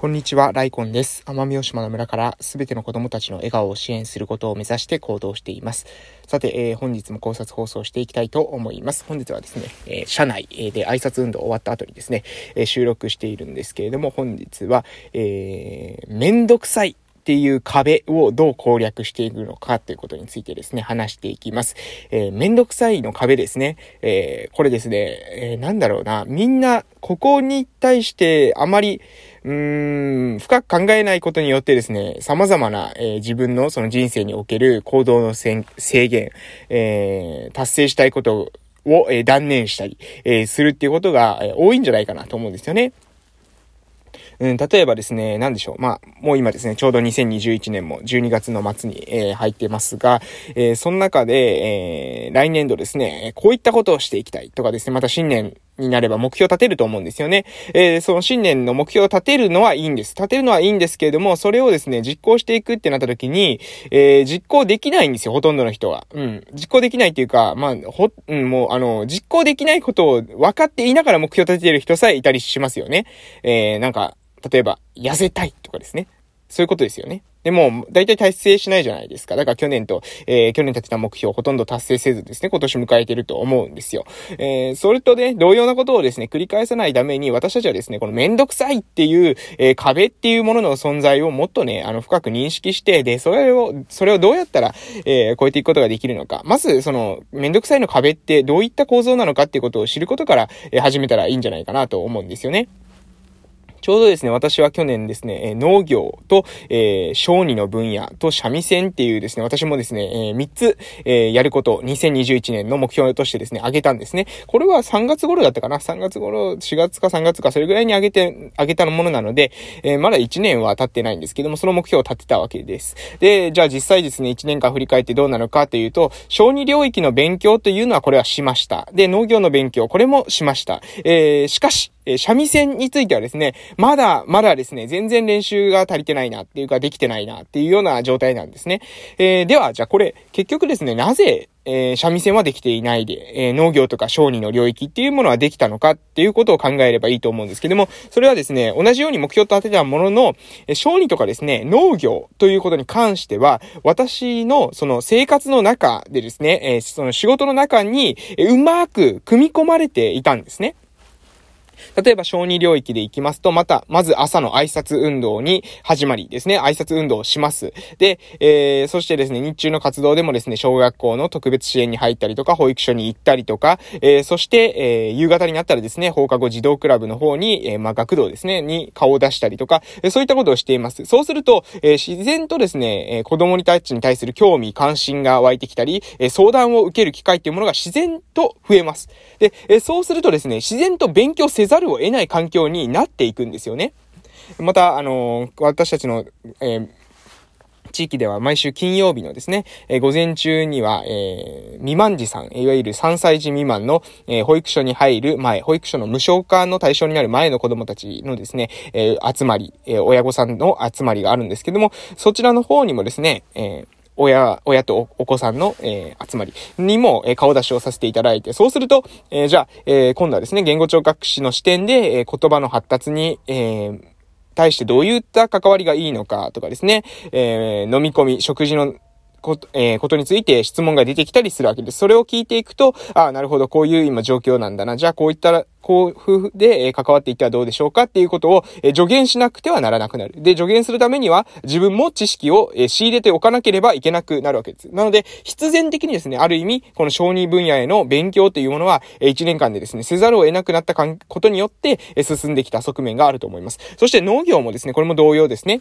こんにちは、ライコンです。奄美大島の村からすべての子供たちの笑顔を支援することを目指して行動しています。さて、えー、本日も考察放送していきたいと思います。本日はですね、えー、社内で挨拶運動終わった後にですね、えー、収録しているんですけれども、本日は、えー、めんどくさいっていう壁をどう攻略していくのかということについてですね、話していきます。えー、めんどくさいの壁ですね。えー、これですね、えー、なんだろうな、みんな、ここに対してあまり、うーん、深く考えないことによってですね、様々な、えー、自分のその人生における行動の制限、えー、達成したいことを、えー、断念したり、えー、するっていうことが、えー、多いんじゃないかなと思うんですよね。うん、例えばですね、なんでしょう。まあ、もう今ですね、ちょうど2021年も12月の末に、えー、入ってますが、えー、その中で、えー、来年度ですね、こういったことをしていきたいとかですね、また新年になれば目標を立てると思うんですよね。えー、その新年の目標を立てるのはいいんです。立てるのはいいんですけれども、それをですね、実行していくってなった時に、えー、実行できないんですよ、ほとんどの人は。うん。実行できないっていうか、まあ、ほ、うん、もう、あの、実行できないことを分かっていながら目標を立ててる人さえいたりしますよね。えー、なんか、例えば、痩せたいとかですね。そういうことですよね。でも、大体達成しないじゃないですか。だから去年と、えー、去年立てた目標をほとんど達成せずですね、今年迎えてると思うんですよ。えー、それとね、同様なことをですね、繰り返さないために、私たちはですね、このめんどくさいっていう、えー、壁っていうものの存在をもっとね、あの、深く認識して、で、それを、それをどうやったら、えー、超えていくことができるのか。まず、その、めんどくさいの壁ってどういった構造なのかっていうことを知ることから、えー、始めたらいいんじゃないかなと思うんですよね。ちょうどですね、私は去年ですね、農業と、えー、小児の分野と三味線っていうですね、私もですね、えー、3つ、えー、やること、2021年の目標としてですね、あげたんですね。これは3月頃だったかな ?3 月頃、4月か3月か、それぐらいにあげて、あげたものなので、えー、まだ1年は経ってないんですけども、その目標を立てたわけです。で、じゃあ実際ですね、1年間振り返ってどうなのかというと、小児領域の勉強というのはこれはしました。で、農業の勉強、これもしました。えー、しかし、え三味線についてはですね、まだ、まだですね、全然練習が足りてないなっていうか、できてないなっていうような状態なんですね。えー、では、じゃあこれ、結局ですね、なぜ、えー、三味線はできていないで、えー、農業とか小児の領域っていうものはできたのかっていうことを考えればいいと思うんですけども、それはですね、同じように目標と立てたものの、えー、小児とかですね、農業ということに関しては、私のその生活の中でですね、えー、その仕事の中に、え、うまく組み込まれていたんですね。例えば小児領域で行きますと、また、まず朝の挨拶運動に始まりですね、挨拶運動をします。で、えー、そしてですね、日中の活動でもですね、小学校の特別支援に入ったりとか、保育所に行ったりとか、えー、そして、えー、夕方になったらですね、放課後児童クラブの方に、えー、まあ、学童ですね、に顔を出したりとか、えー、そういったことをしています。そうすると、えー、自然とですね、えー、子供にたちに対する興味、関心が湧いてきたり、えー、相談を受ける機会っていうものが自然と増えます。で、えー、そうするとですね、自然と勉強せずざるを得ない環境になっていくんですよね。また、あの、私たちの、えー地域では毎週金曜日のですね、えー、午前中には、えー、未満児さん、いわゆる3歳児未満の、えー、保育所に入る前、保育所の無償化の対象になる前の子供たちのですね、えー、集まり、え、親御さんの集まりがあるんですけども、そちらの方にもですね、えー親、親とお子さんの、えー、集まりにも、えー、顔出しをさせていただいて、そうすると、えー、じゃあ、え、今度はですね、言語聴覚士の視点で、え、言葉の発達に、え、対してどういった関わりがいいのかとかですね、えー、飲み込み、食事のこと、えー、ことについて質問が出てきたりするわけです。それを聞いていくと、ああ、なるほど、こういう今状況なんだな。じゃあ、こういったら、こう、夫婦で、関わっていったらどうでしょうか？っていうことを、え助言しなくてはならなくなる。で、助言するためには、自分も知識を、え仕入れておかなければいけなくなるわけです。なので、必然的にですね、ある意味、この小児分野への勉強というものは、え1年間でですね、せざるを得なくなったことによって、え進んできた側面があると思います。そして農業もですね、これも同様ですね。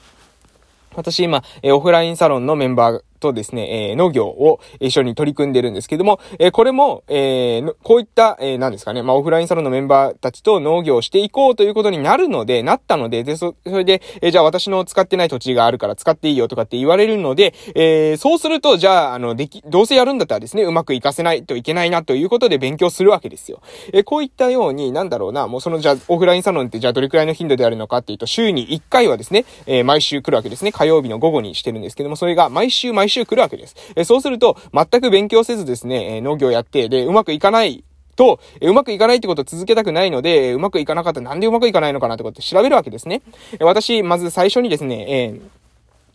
私今、えオフラインサロンのメンバーとですね、えー、農業を一緒に取り組んでるんですけども、えー、これも、えー、こういった、えー、何ですかね、まあ、オフラインサロンのメンバーたちと農業をしていこうということになるので、なったので、で、そ、それで、えー、じゃあ私の使ってない土地があるから使っていいよとかって言われるので、えー、そうすると、じゃあ、あの、でき、どうせやるんだったらですね、うまくいかせないといけないなということで勉強するわけですよ。えー、こういったように、なんだろうな、もうその、じゃあ、オフラインサロンってじゃあどれくらいの頻度であるのかっていうと、週に1回はですね、えー、毎週来るわけですね。火曜日の午後にしてるんですけども、それが毎週毎週週来るわけです。えそうすると、全く勉強せずですね、え農業やって、で、うまくいかないと、えうまくいかないってことを続けたくないので、うまくいかなかったらなんでうまくいかないのかなってことを調べるわけですね。え私、まず最初にですね、えー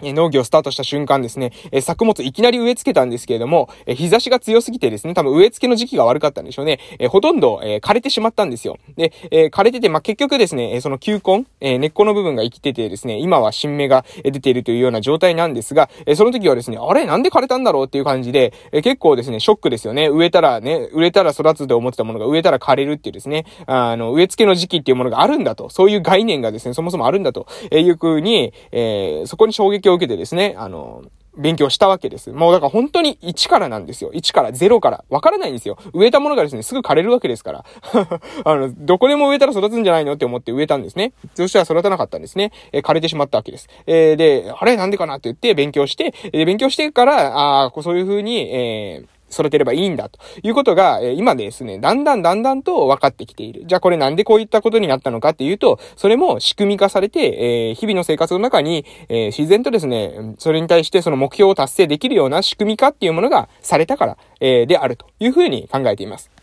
え農業スタートした瞬間ですね、え作物いきなり植え付けたんですけれども、え日差しが強すぎてですね、多分植え付けの時期が悪かったんでしょうね。えほとんど、え枯れてしまったんですよ。で、え枯れてて、まあ、結局ですね、えその球根、え根っこの部分が生きててですね、今は新芽が出ているというような状態なんですが、えその時はですね、あれ？なんで枯れたんだろうっていう感じで、え結構ですね、ショックですよね。植えたらね、植えたら育つと思ってたものが植えたら枯れるっていうですね、あの、植え付けの時期っていうものがあるんだと、そういう概念がですね、そもそもあるんだとえいう風に、え、そこに衝撃を受けてですね、あの、勉強したわけです。もうだから本当に1からなんですよ。1から0から。わからないんですよ。植えたものがですね、すぐ枯れるわけですから。あの、どこでも植えたら育つんじゃないのって思って植えたんですね。そしたら育たなかったんですね。えー、枯れてしまったわけです。えー、で、あれなんでかなって言って勉強して、で、勉強してから、ああ、そういう風に、えー、育てればいいんだということが、え今ですね、だんだんだんだんと分かってきている。じゃあこれなんでこういったことになったのかっていうと、それも仕組み化されて、え日々の生活の中に、え自然とですね、それに対してその目標を達成できるような仕組み化っていうものがされたから、えであるというふうに考えています。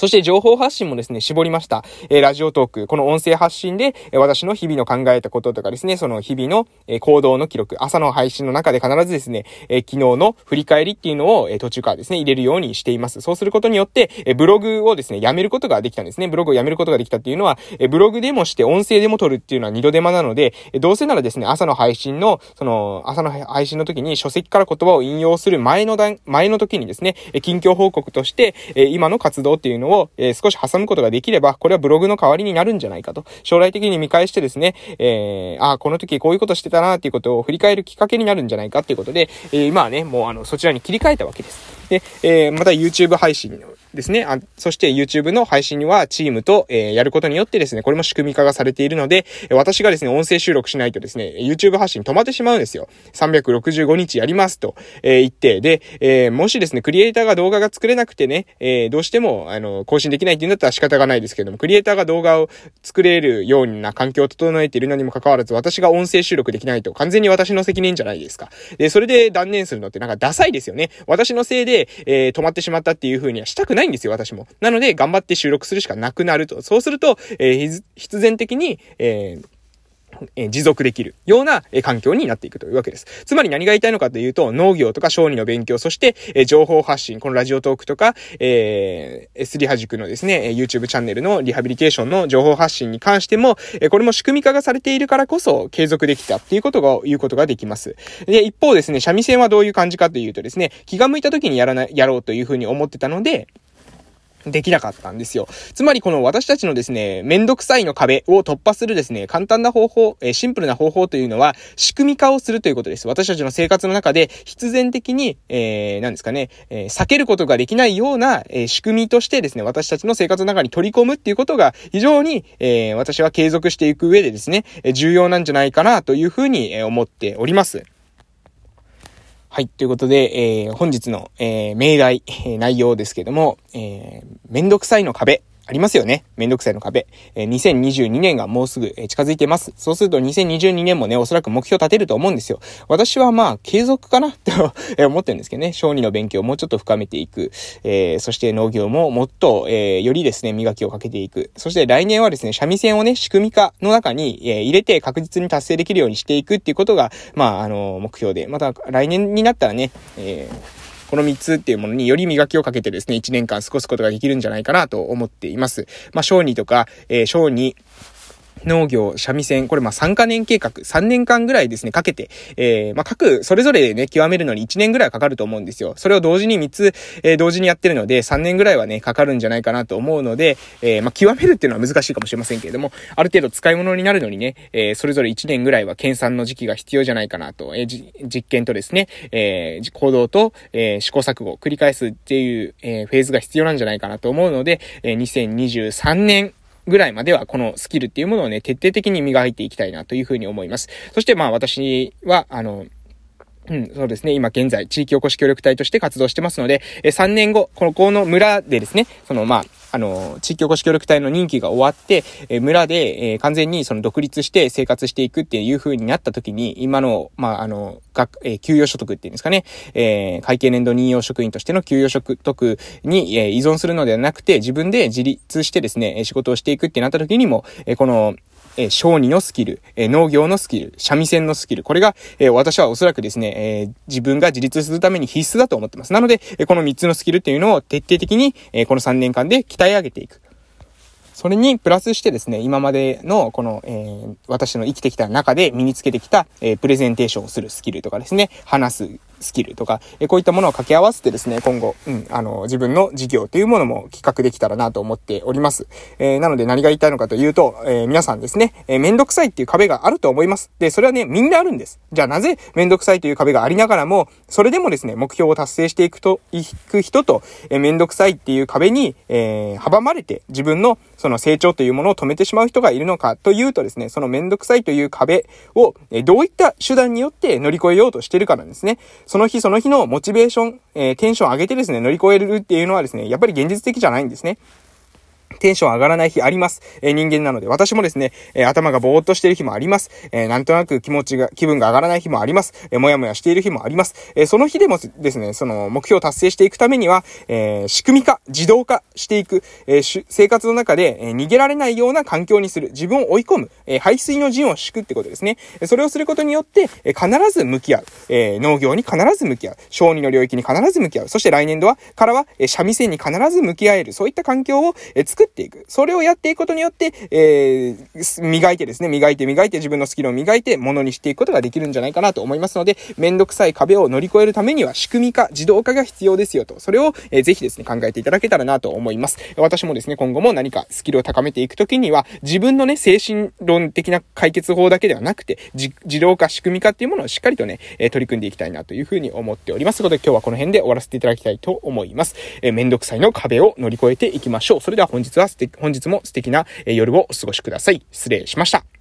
そして情報発信もですね、絞りました。え、ラジオトーク、この音声発信で、え、私の日々の考えたこととかですね、その日々の、え、行動の記録、朝の配信の中で必ずですね、え昨日の振り返りっていうのを、え途中からですね、入れるようにしています。そうすることによって、えブログをですね、やめることができたんですね。ブログをやめることができたっていうのは、えブログでもして音声でも撮るっていうのは二度手間なので、えどうせならですね、朝の配信の、その、朝の配信の時に書籍から言葉を引用する前の段、前の時にですね、え近況報告として、え今の活動っていうのをを、え少し挟むことができれば、これはブログの代わりになるんじゃないかと。将来的に見返してですね、えー、あ、この時こういうことしてたなっていうことを振り返るきっかけになるんじゃないかっていうことで、えー、今はね、もうあの、そちらに切り替えたわけです。で、えー、また YouTube 配信ですね。あそして YouTube の配信にはチームと、えー、やることによってですね、これも仕組み化がされているので、私がですね、音声収録しないとですね、YouTube 発信止まってしまうんですよ。365日やりますと、えー、言って、で、えー、もしですね、クリエイターが動画が作れなくてね、え、どうしても、あの、更新できないっていうんだったら仕方がないですけども、クリエイターが動画を作れるような環境を整えているのにもかかわらず、私が音声収録できないと完全に私の責任じゃないですか。で、それで断念するのってなんかダサいですよね。私のせいで、え、止まってしまったっていう風にはしたくないないんですよ、私も。なので、頑張って収録するしかなくなると。そうすると、えー、必然的に、えー持続できるような、え環境になっていくというわけです。つまり何が言いたいのかというと、農業とか小児の勉強、そして、え情報発信、このラジオトークとか、えー、S リハ塾のですね、YouTube チャンネルのリハビリテーションの情報発信に関しても、えこれも仕組み化がされているからこそ継続できたっていうことが、言うことができます。で、一方ですね、三味線はどういう感じかというとですね、気が向いた時にやらない、やろうというふうに思ってたので、できなかったんですよ。つまりこの私たちのですね、めんどくさいの壁を突破するですね、簡単な方法、えシンプルな方法というのは、仕組み化をするということです。私たちの生活の中で必然的に、えー、何ですかね、えー、避けることができないような、えー、仕組みとしてですね、私たちの生活の中に取り込むっていうことが非常に、えー、私は継続していく上でですね、重要なんじゃないかなというふうに思っております。はい。ということで、えー、本日の、えー、命題、えー、内容ですけども、えー、めんどくさいの壁ありますよね。めんどくさいの壁。えー、2022年がもうすぐ、え、近づいてます。そうすると2022年もね、おそらく目標立てると思うんですよ。私はまあ、継続かな？と思ってるんですけどね。小児の勉強をもうちょっと深めていく。えー、そして農業ももっと、えー、よりですね、磨きをかけていく。そして来年はですね、三味線をね、仕組み化の中に、えー、入れて確実に達成できるようにしていくっていうことが、まあ、あの、目標で。また来年になったらね、えーこの3つっていうものにより磨きをかけてですね、1年間過ごすことができるんじゃないかなと思っています。まあ、小児とか、えー、小児、農業、三味線、これまあ3カ年計画、3年間ぐらいですね、かけて、えー、ま各、それぞれでね、極めるのに1年ぐらいかかると思うんですよ。それを同時に3つ、えー、同時にやってるので、3年ぐらいはね、かかるんじゃないかなと思うので、えー、ま極めるっていうのは難しいかもしれませんけれども、ある程度使い物になるのにね、えー、それぞれ1年ぐらいは研鑽の時期が必要じゃないかなと、えー、実験とですね、えー、行動と、えー、試行錯誤を繰り返すっていう、えー、フェーズが必要なんじゃないかなと思うので、えー、2023年、ぐらいまではこのスキルっていうものをね、徹底的に磨いていきたいなというふうに思います。そしてまあ私は、あの、うん、そうですね。今現在、地域おこし協力隊として活動してますので、え3年後、この、この村でですね、その、まあ、あの、地域おこし協力隊の任期が終わって、え、村で、え、完全にその独立して生活していくっていう風になった時に、今の、まあ、あの、学、えー、給与所得っていうんですかね、え、会計年度任用職員としての給与所得に、え、依存するのではなくて、自分で自立してですね、仕事をしていくってなった時にも、え、この、えー、小児のスキル、えー、農業のスキル、三味線のスキル、これが、えー、私はおそらくですね、え、自分が自立するために必須だと思ってます。なので、え、この3つのスキルっていうのを徹底的に、え、この3年間で鍛え上げていく。それにプラスしてですね、今までのこの、えー、私の生きてきた中で身につけてきた、えー、プレゼンテーションをするスキルとかですね、話すスキルとか、えこういったものを掛け合わせてですね、今後、うん、あの、自分の事業というものも企画できたらなと思っております。えー、なので何が言いたいのかというと、えー、皆さんですね、えー、めんどくさいっていう壁があると思います。で、それはね、みんなあるんです。じゃあなぜめんどくさいという壁がありながらも、それでもですね、目標を達成していくと、いく人と、えー、めんどくさいっていう壁に、えー、阻まれて自分のその成長というものを止めてしまう人がいるのかというとですね、そのめんどくさいという壁を、どういった手段によって乗り越えようとしてるかなんですね。その日その日のモチベーション、えー、テンションを上げてですね、乗り越えるっていうのはですね、やっぱり現実的じゃないんですね。テンション上がらない日あります。えー、人間なので、私もですね、えー、頭がぼーっとしている日もあります。えー、なんとなく気持ちが、気分が上がらない日もあります。えもやもやしている日もあります。えその日でもですね、その目標を達成していくためには、え仕組み化、自動化していく、え生活の中で、え逃げられないような環境にする、自分を追い込む、え排水の陣を敷くってことですね。それをすることによって、え必ず向き合う、え農業に必ず向き合う、小児の領域に必ず向き合う、そして来年度は、からは、え三味線に必ず向き合える、そういった環境を、え作作っていく。それをやっていくことによって、えー、磨いてですね、磨いて磨いて自分のスキルを磨いてものにしていくことができるんじゃないかなと思いますので、めんどくさい壁を乗り越えるためには仕組み化、自動化が必要ですよと、それを、えー、ぜひですね、考えていただけたらなと思います。私もですね、今後も何かスキルを高めていくときには、自分のね、精神論的な解決法だけではなくて、自動化、仕組み化っていうものをしっかりとね、えー、取り組んでいきたいなというふうに思っております。ということで今日はこの辺で終わらせていただきたいと思います。えー、めんどくさいの壁を乗り越えていきましょう。それでは本日は本日も素敵な夜をお過ごしください。失礼しました。